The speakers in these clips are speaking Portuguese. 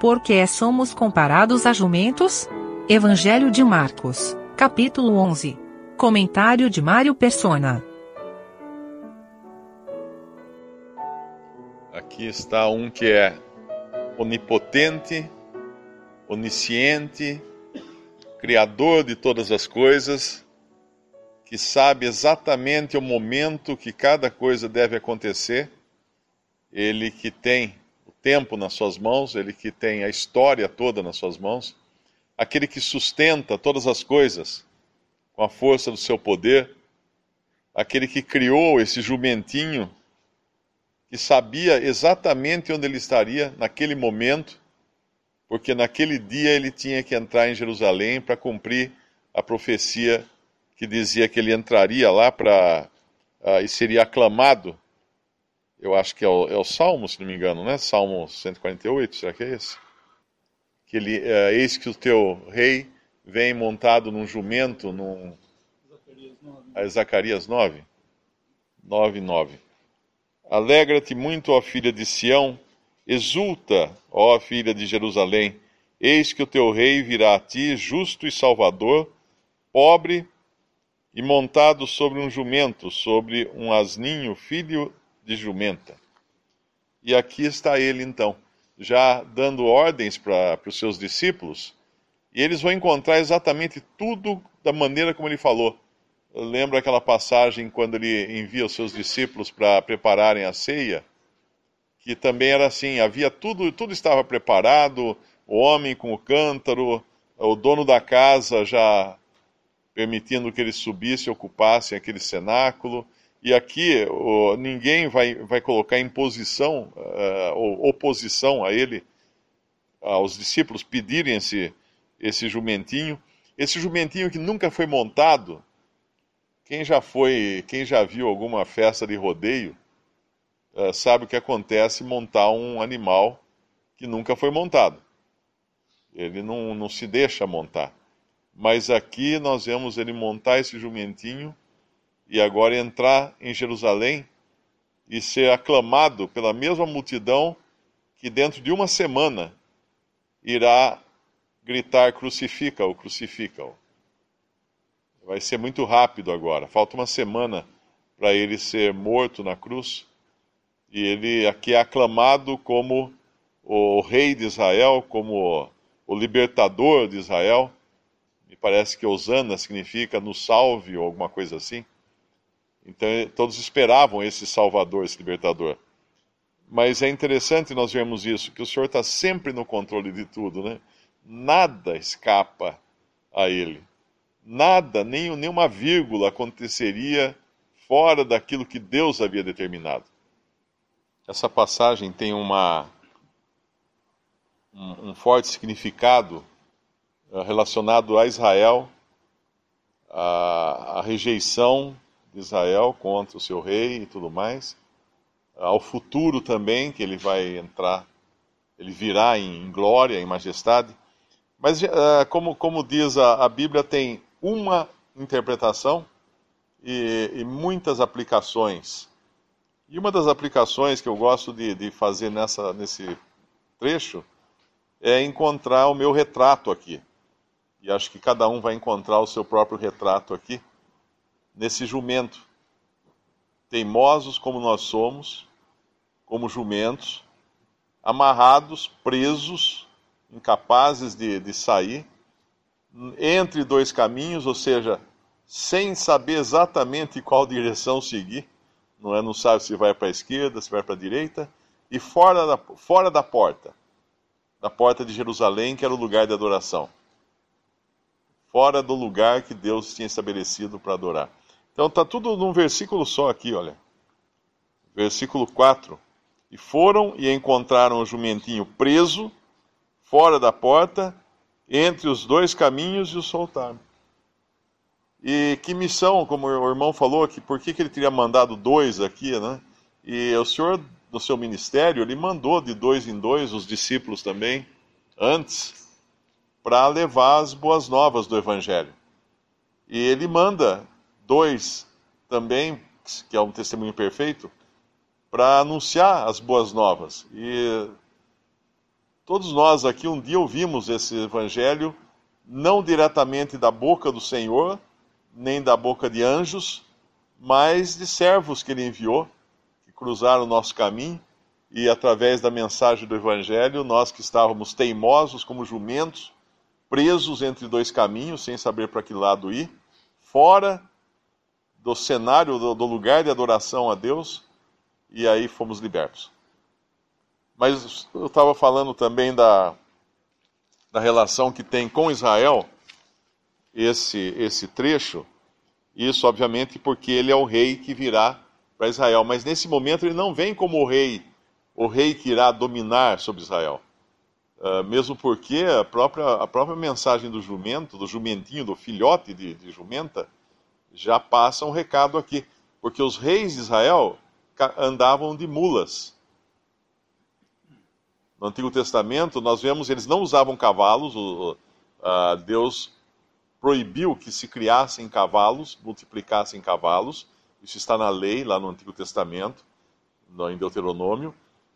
Porque somos comparados a jumentos? Evangelho de Marcos, capítulo 11. Comentário de Mário Persona. Aqui está um que é onipotente, onisciente, criador de todas as coisas, que sabe exatamente o momento que cada coisa deve acontecer, ele que tem tempo nas suas mãos, ele que tem a história toda nas suas mãos, aquele que sustenta todas as coisas com a força do seu poder, aquele que criou esse jumentinho que sabia exatamente onde ele estaria naquele momento, porque naquele dia ele tinha que entrar em Jerusalém para cumprir a profecia que dizia que ele entraria lá para uh, e seria aclamado. Eu acho que é o, é o, Salmo, se não me engano, né? Salmo 148, será que é esse? Que ele, uh, eis que o teu rei vem montado num jumento, num Zacarias 9. Zacarias 9, 9, 9. Alegra-te muito, ó filha de Sião, exulta, ó filha de Jerusalém, eis que o teu rei virá a ti, justo e salvador, pobre e montado sobre um jumento, sobre um asninho, filho de jumenta. E aqui está ele então, já dando ordens para os seus discípulos, e eles vão encontrar exatamente tudo da maneira como ele falou lembro aquela passagem quando ele envia os seus discípulos para prepararem a ceia, que também era assim, havia tudo, tudo estava preparado, o homem com o cântaro, o dono da casa já permitindo que eles subissem e ocupassem aquele cenáculo. E aqui o, ninguém vai, vai colocar imposição uh, ou oposição a ele, aos discípulos pedirem esse, esse jumentinho. Esse jumentinho que nunca foi montado, quem já foi, quem já viu alguma festa de rodeio, uh, sabe o que acontece montar um animal que nunca foi montado. Ele não, não se deixa montar. Mas aqui nós vemos ele montar esse jumentinho e agora entrar em Jerusalém e ser aclamado pela mesma multidão que dentro de uma semana irá gritar crucifica-o, crucifica-o. Vai ser muito rápido agora. Falta uma semana para ele ser morto na cruz. E ele aqui é aclamado como o rei de Israel, como o libertador de Israel. Me parece que Osana significa no salve ou alguma coisa assim. Então todos esperavam esse salvador, esse libertador. Mas é interessante nós vermos isso, que o Senhor está sempre no controle de tudo, né? Nada escapa a Ele nada, nem nenhuma vírgula aconteceria fora daquilo que Deus havia determinado. Essa passagem tem uma, um, um forte significado uh, relacionado a Israel, a, a, rejeição de Israel contra o seu rei e tudo mais, ao futuro também, que ele vai entrar, ele virá em, glória, em majestade. Mas, uh, como, como diz a, a Bíblia, tem uma interpretação e, e, muitas aplicações. E uma das aplicações que eu gosto de, de fazer nessa, nesse trecho é encontrar o meu retrato aqui. E acho que cada um vai encontrar o seu próprio retrato aqui, nesse jumento. Teimosos como nós somos, como jumentos, amarrados, presos, incapazes de, de sair entre dois caminhos, ou seja, sem saber exatamente qual direção seguir, não é? Não sabe se vai para a esquerda, se vai para a direita, e fora da, fora da porta, da porta de Jerusalém, que era o lugar de adoração. Fora do lugar que Deus tinha estabelecido para adorar. Então está tudo num versículo só aqui, olha. Versículo 4. E foram e encontraram o jumentinho preso, fora da porta, entre os dois caminhos e o soltaram. E que missão, como o irmão falou, que por que, que ele teria mandado dois aqui, né? E o senhor, do seu ministério, ele mandou de dois em dois os discípulos também, antes, para levar as boas novas do Evangelho. E ele manda dois também, que é um testemunho perfeito, para anunciar as boas novas. E Todos nós aqui um dia ouvimos esse evangelho, não diretamente da boca do Senhor, nem da boca de anjos, mas de servos que ele enviou, que cruzaram o nosso caminho, e através da mensagem do evangelho, nós que estávamos teimosos como jumentos, presos entre dois caminhos, sem saber para que lado ir, fora do cenário, do, do lugar de adoração a Deus, e aí fomos libertos. Mas eu estava falando também da, da relação que tem com Israel, esse, esse trecho, isso obviamente porque ele é o rei que virá para Israel, mas nesse momento ele não vem como o rei, o rei que irá dominar sobre Israel. Uh, mesmo porque a própria, a própria mensagem do jumento, do jumentinho, do filhote de, de jumenta, já passa um recado aqui. Porque os reis de Israel andavam de mulas. No Antigo Testamento, nós vemos eles não usavam cavalos, o, uh, Deus proibiu que se criassem cavalos, multiplicassem cavalos. Isso está na lei, lá no Antigo Testamento, no, em Deuteronômio.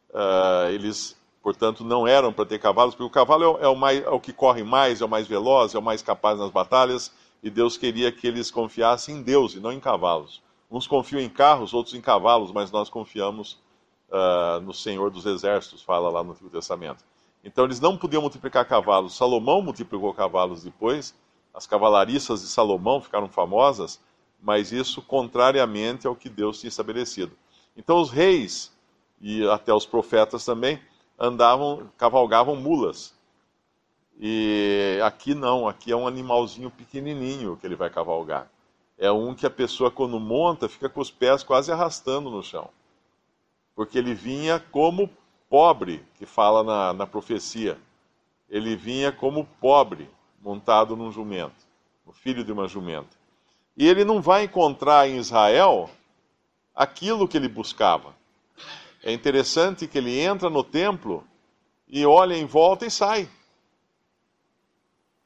Uh, eles, portanto, não eram para ter cavalos, porque o cavalo é, é, o mais, é o que corre mais, é o mais veloz, é o mais capaz nas batalhas, e Deus queria que eles confiassem em Deus e não em cavalos. Uns confiam em carros, outros em cavalos, mas nós confiamos uh, no Senhor dos Exércitos, fala lá no Antigo Testamento. Então eles não podiam multiplicar cavalos. Salomão multiplicou cavalos depois, as cavalariças de Salomão ficaram famosas, mas isso contrariamente ao que Deus tinha estabelecido. Então os reis e até os profetas também andavam, cavalgavam mulas. E aqui não, aqui é um animalzinho pequenininho que ele vai cavalgar. É um que a pessoa quando monta fica com os pés quase arrastando no chão porque ele vinha como pobre, que fala na, na profecia. Ele vinha como pobre, montado num jumento, o filho de uma jumenta. E ele não vai encontrar em Israel aquilo que ele buscava. É interessante que ele entra no templo e olha em volta e sai.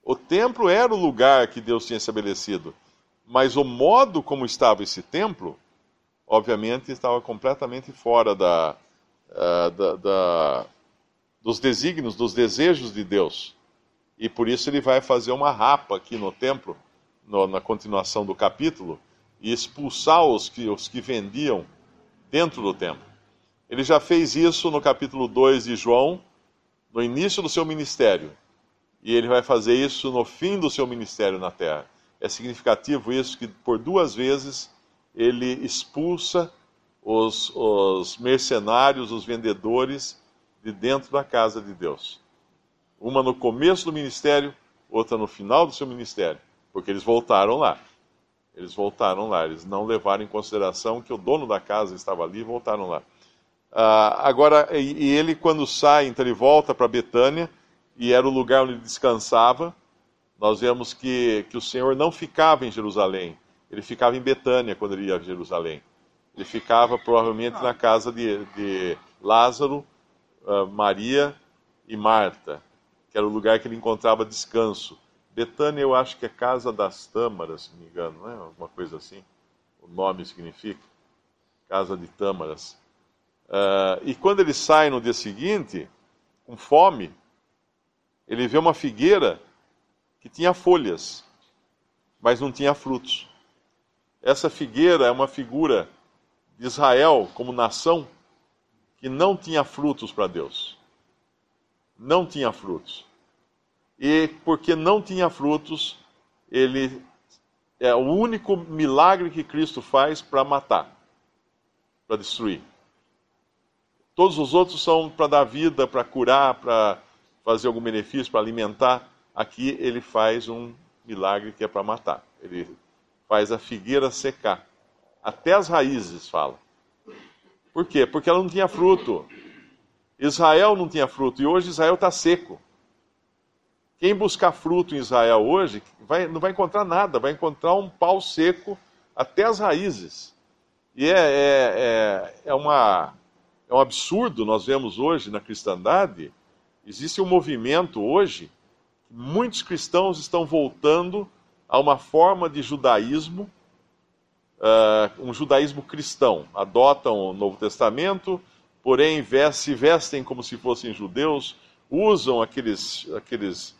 O templo era o lugar que Deus tinha estabelecido, mas o modo como estava esse templo obviamente, estava completamente fora da, uh, da, da, dos desígnios, dos desejos de Deus. E por isso ele vai fazer uma rapa aqui no templo, no, na continuação do capítulo, e expulsar os que, os que vendiam dentro do templo. Ele já fez isso no capítulo 2 de João, no início do seu ministério. E ele vai fazer isso no fim do seu ministério na terra. É significativo isso que por duas vezes ele expulsa os, os mercenários, os vendedores de dentro da casa de Deus. Uma no começo do ministério, outra no final do seu ministério, porque eles voltaram lá. Eles voltaram lá, eles não levaram em consideração que o dono da casa estava ali e voltaram lá. Ah, agora, e, ele, quando sai, então ele volta para Betânia, e era o lugar onde ele descansava. Nós vemos que, que o Senhor não ficava em Jerusalém, ele ficava em Betânia quando ele ia a Jerusalém. Ele ficava provavelmente na casa de, de Lázaro, uh, Maria e Marta, que era o lugar que ele encontrava descanso. Betânia eu acho que é casa das tâmaras, se não me engano, não é? Alguma coisa assim. O nome significa casa de tâmaras. Uh, e quando ele sai no dia seguinte, com fome, ele vê uma figueira que tinha folhas, mas não tinha frutos. Essa figueira é uma figura de Israel como nação que não tinha frutos para Deus. Não tinha frutos. E porque não tinha frutos, ele é o único milagre que Cristo faz para matar, para destruir. Todos os outros são para dar vida, para curar, para fazer algum benefício, para alimentar. Aqui ele faz um milagre que é para matar. Ele faz a figueira secar. Até as raízes, fala. Por quê? Porque ela não tinha fruto. Israel não tinha fruto e hoje Israel está seco. Quem buscar fruto em Israel hoje vai, não vai encontrar nada, vai encontrar um pau seco até as raízes. E é, é, é, é, uma, é um absurdo, nós vemos hoje na cristandade, existe um movimento hoje, muitos cristãos estão voltando a uma forma de judaísmo, uh, um judaísmo cristão. Adotam o Novo Testamento, porém se vestem como se fossem judeus, usam aqueles, aqueles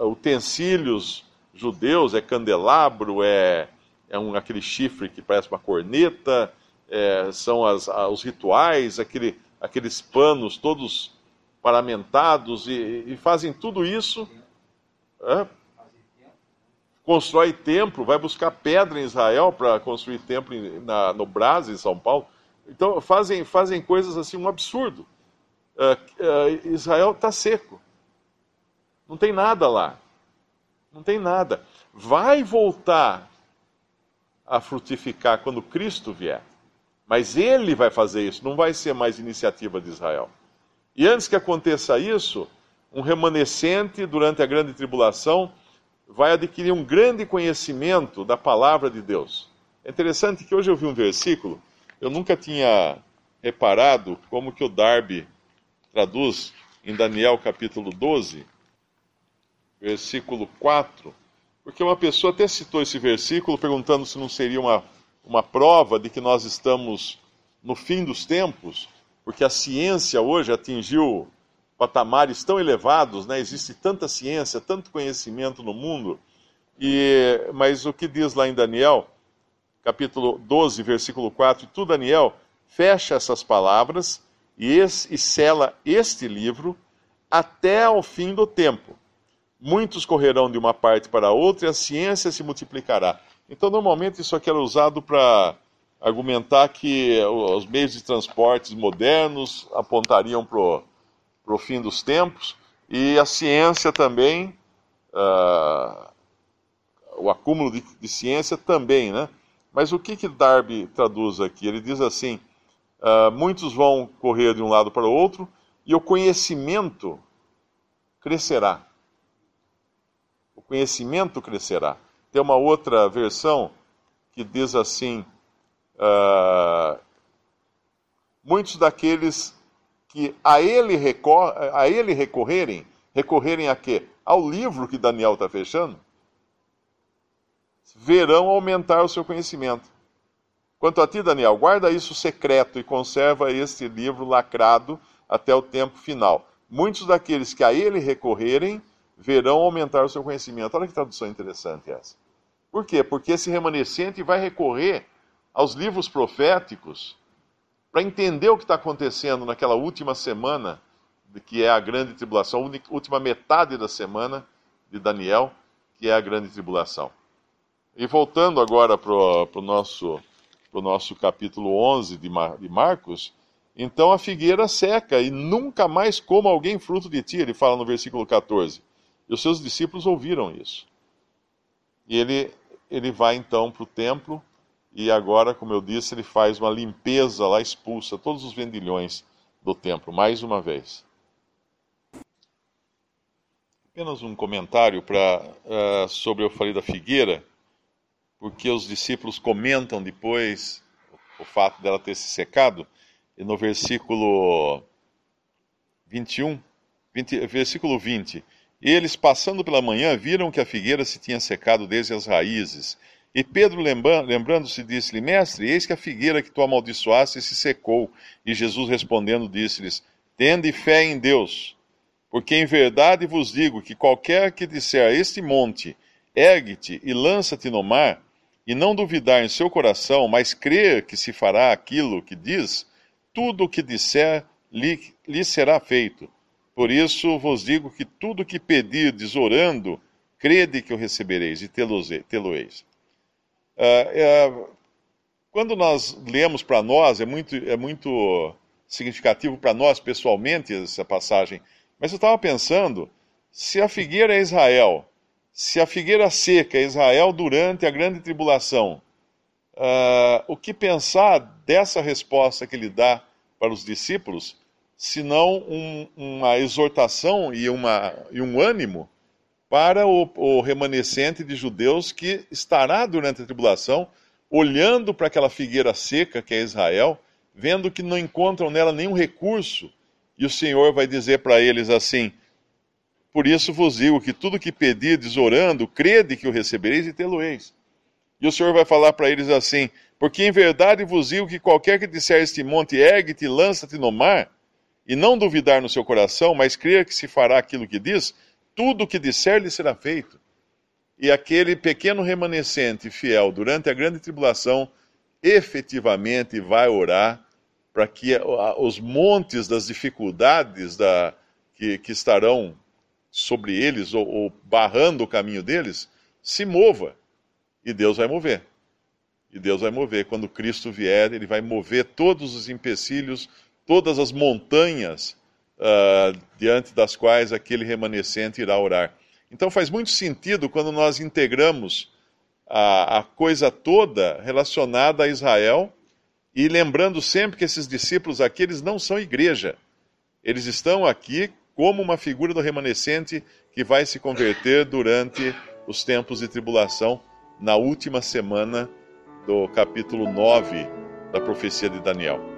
utensílios judeus, é candelabro, é, é um, aquele chifre que parece uma corneta, é, são as, os rituais, aquele, aqueles panos todos paramentados, e, e fazem tudo isso. É, constrói templo, vai buscar pedra em Israel para construir templo na, no Brasil, em São Paulo. Então fazem, fazem coisas assim, um absurdo. Uh, uh, Israel está seco. Não tem nada lá. Não tem nada. Vai voltar a frutificar quando Cristo vier. Mas ele vai fazer isso, não vai ser mais iniciativa de Israel. E antes que aconteça isso, um remanescente durante a grande tribulação vai adquirir um grande conhecimento da palavra de Deus. É interessante que hoje eu vi um versículo, eu nunca tinha reparado como que o Darby traduz em Daniel capítulo 12, versículo 4, porque uma pessoa até citou esse versículo perguntando se não seria uma uma prova de que nós estamos no fim dos tempos, porque a ciência hoje atingiu patamares tão elevados, né? existe tanta ciência, tanto conhecimento no mundo, e, mas o que diz lá em Daniel, capítulo 12, versículo 4, e tu, Daniel, fecha essas palavras e, esse, e sela este livro até ao fim do tempo. Muitos correrão de uma parte para outra e a ciência se multiplicará. Então, normalmente, isso aqui era usado para argumentar que os meios de transportes modernos apontariam para o fim dos tempos e a ciência também, uh, o acúmulo de, de, ciência também, né? Mas o que, que Darby traduz aqui? Ele diz assim: uh, muitos vão correr de um lado para o outro e o conhecimento crescerá. O conhecimento crescerá. Tem uma outra versão que diz assim: uh, muitos daqueles que a ele, recor a ele recorrerem, recorrerem a quê? Ao livro que Daniel está fechando, verão aumentar o seu conhecimento. Quanto a ti, Daniel, guarda isso secreto e conserva este livro lacrado até o tempo final. Muitos daqueles que a ele recorrerem verão aumentar o seu conhecimento. Olha que tradução interessante essa. Por quê? Porque esse remanescente vai recorrer aos livros proféticos para entender o que está acontecendo naquela última semana, que é a grande tribulação, a última metade da semana de Daniel, que é a grande tribulação. E voltando agora para o nosso, nosso capítulo 11 de, Mar, de Marcos, então a figueira seca e nunca mais coma alguém fruto de ti, ele fala no versículo 14. E os seus discípulos ouviram isso. E ele, ele vai então para o templo e agora, como eu disse, ele faz uma limpeza lá, expulsa todos os vendilhões do templo, mais uma vez. Apenas um comentário pra, uh, sobre eu falei da figueira, porque os discípulos comentam depois o fato dela ter se secado, e no versículo 21, 20, versículo 20, eles, passando pela manhã, viram que a figueira se tinha secado desde as raízes. E Pedro, lembrando-se, disse-lhe: Mestre, eis que a figueira que tu amaldiçoaste se secou. E Jesus respondendo, disse-lhes: Tende fé em Deus, porque em verdade vos digo que qualquer que disser a este monte: Ergue-te e lança-te no mar, e não duvidar em seu coração, mas crer que se fará aquilo que diz, tudo o que disser lhe, lhe será feito. Por isso vos digo que tudo que pedirdes orando, crede que o recebereis e tê-lo-eis. Uh, uh, quando nós lemos para nós, é muito, é muito significativo para nós pessoalmente essa passagem, mas eu estava pensando, se a figueira é Israel, se a figueira seca é Israel durante a grande tribulação, uh, o que pensar dessa resposta que ele dá para os discípulos senão um, uma exortação e, uma, e um ânimo para o, o, remanescente de judeus que estará durante a tribulação olhando para aquela figueira seca que é Israel, vendo que não encontram nela nenhum recurso, e o Senhor vai dizer para eles assim: Por isso vos digo que tudo que pedirdes orando, crede que o recebereis e tê-lo-eis. E o Senhor vai falar para eles assim: Porque em verdade vos digo que qualquer que disser este monte, ergue-te lança-te no mar, e não duvidar no seu coração, mas crer que se fará aquilo que diz, tudo o que disser lhe será feito. E aquele pequeno remanescente fiel durante a grande tribulação efetivamente vai orar para que os montes das dificuldades da, que, que estarão sobre eles ou, ou barrando o caminho deles se mova. E Deus vai mover. E Deus vai mover. Quando Cristo vier, ele vai mover todos os empecilhos, todas as montanhas uh, diante das quais aquele remanescente irá orar. Então faz muito sentido quando nós integramos a, a coisa toda relacionada a Israel e lembrando sempre que esses discípulos aqui, eles não são igreja. Eles estão aqui como uma figura do remanescente que vai se converter durante os tempos de tribulação, na última semana do capítulo 9 da profecia de Daniel.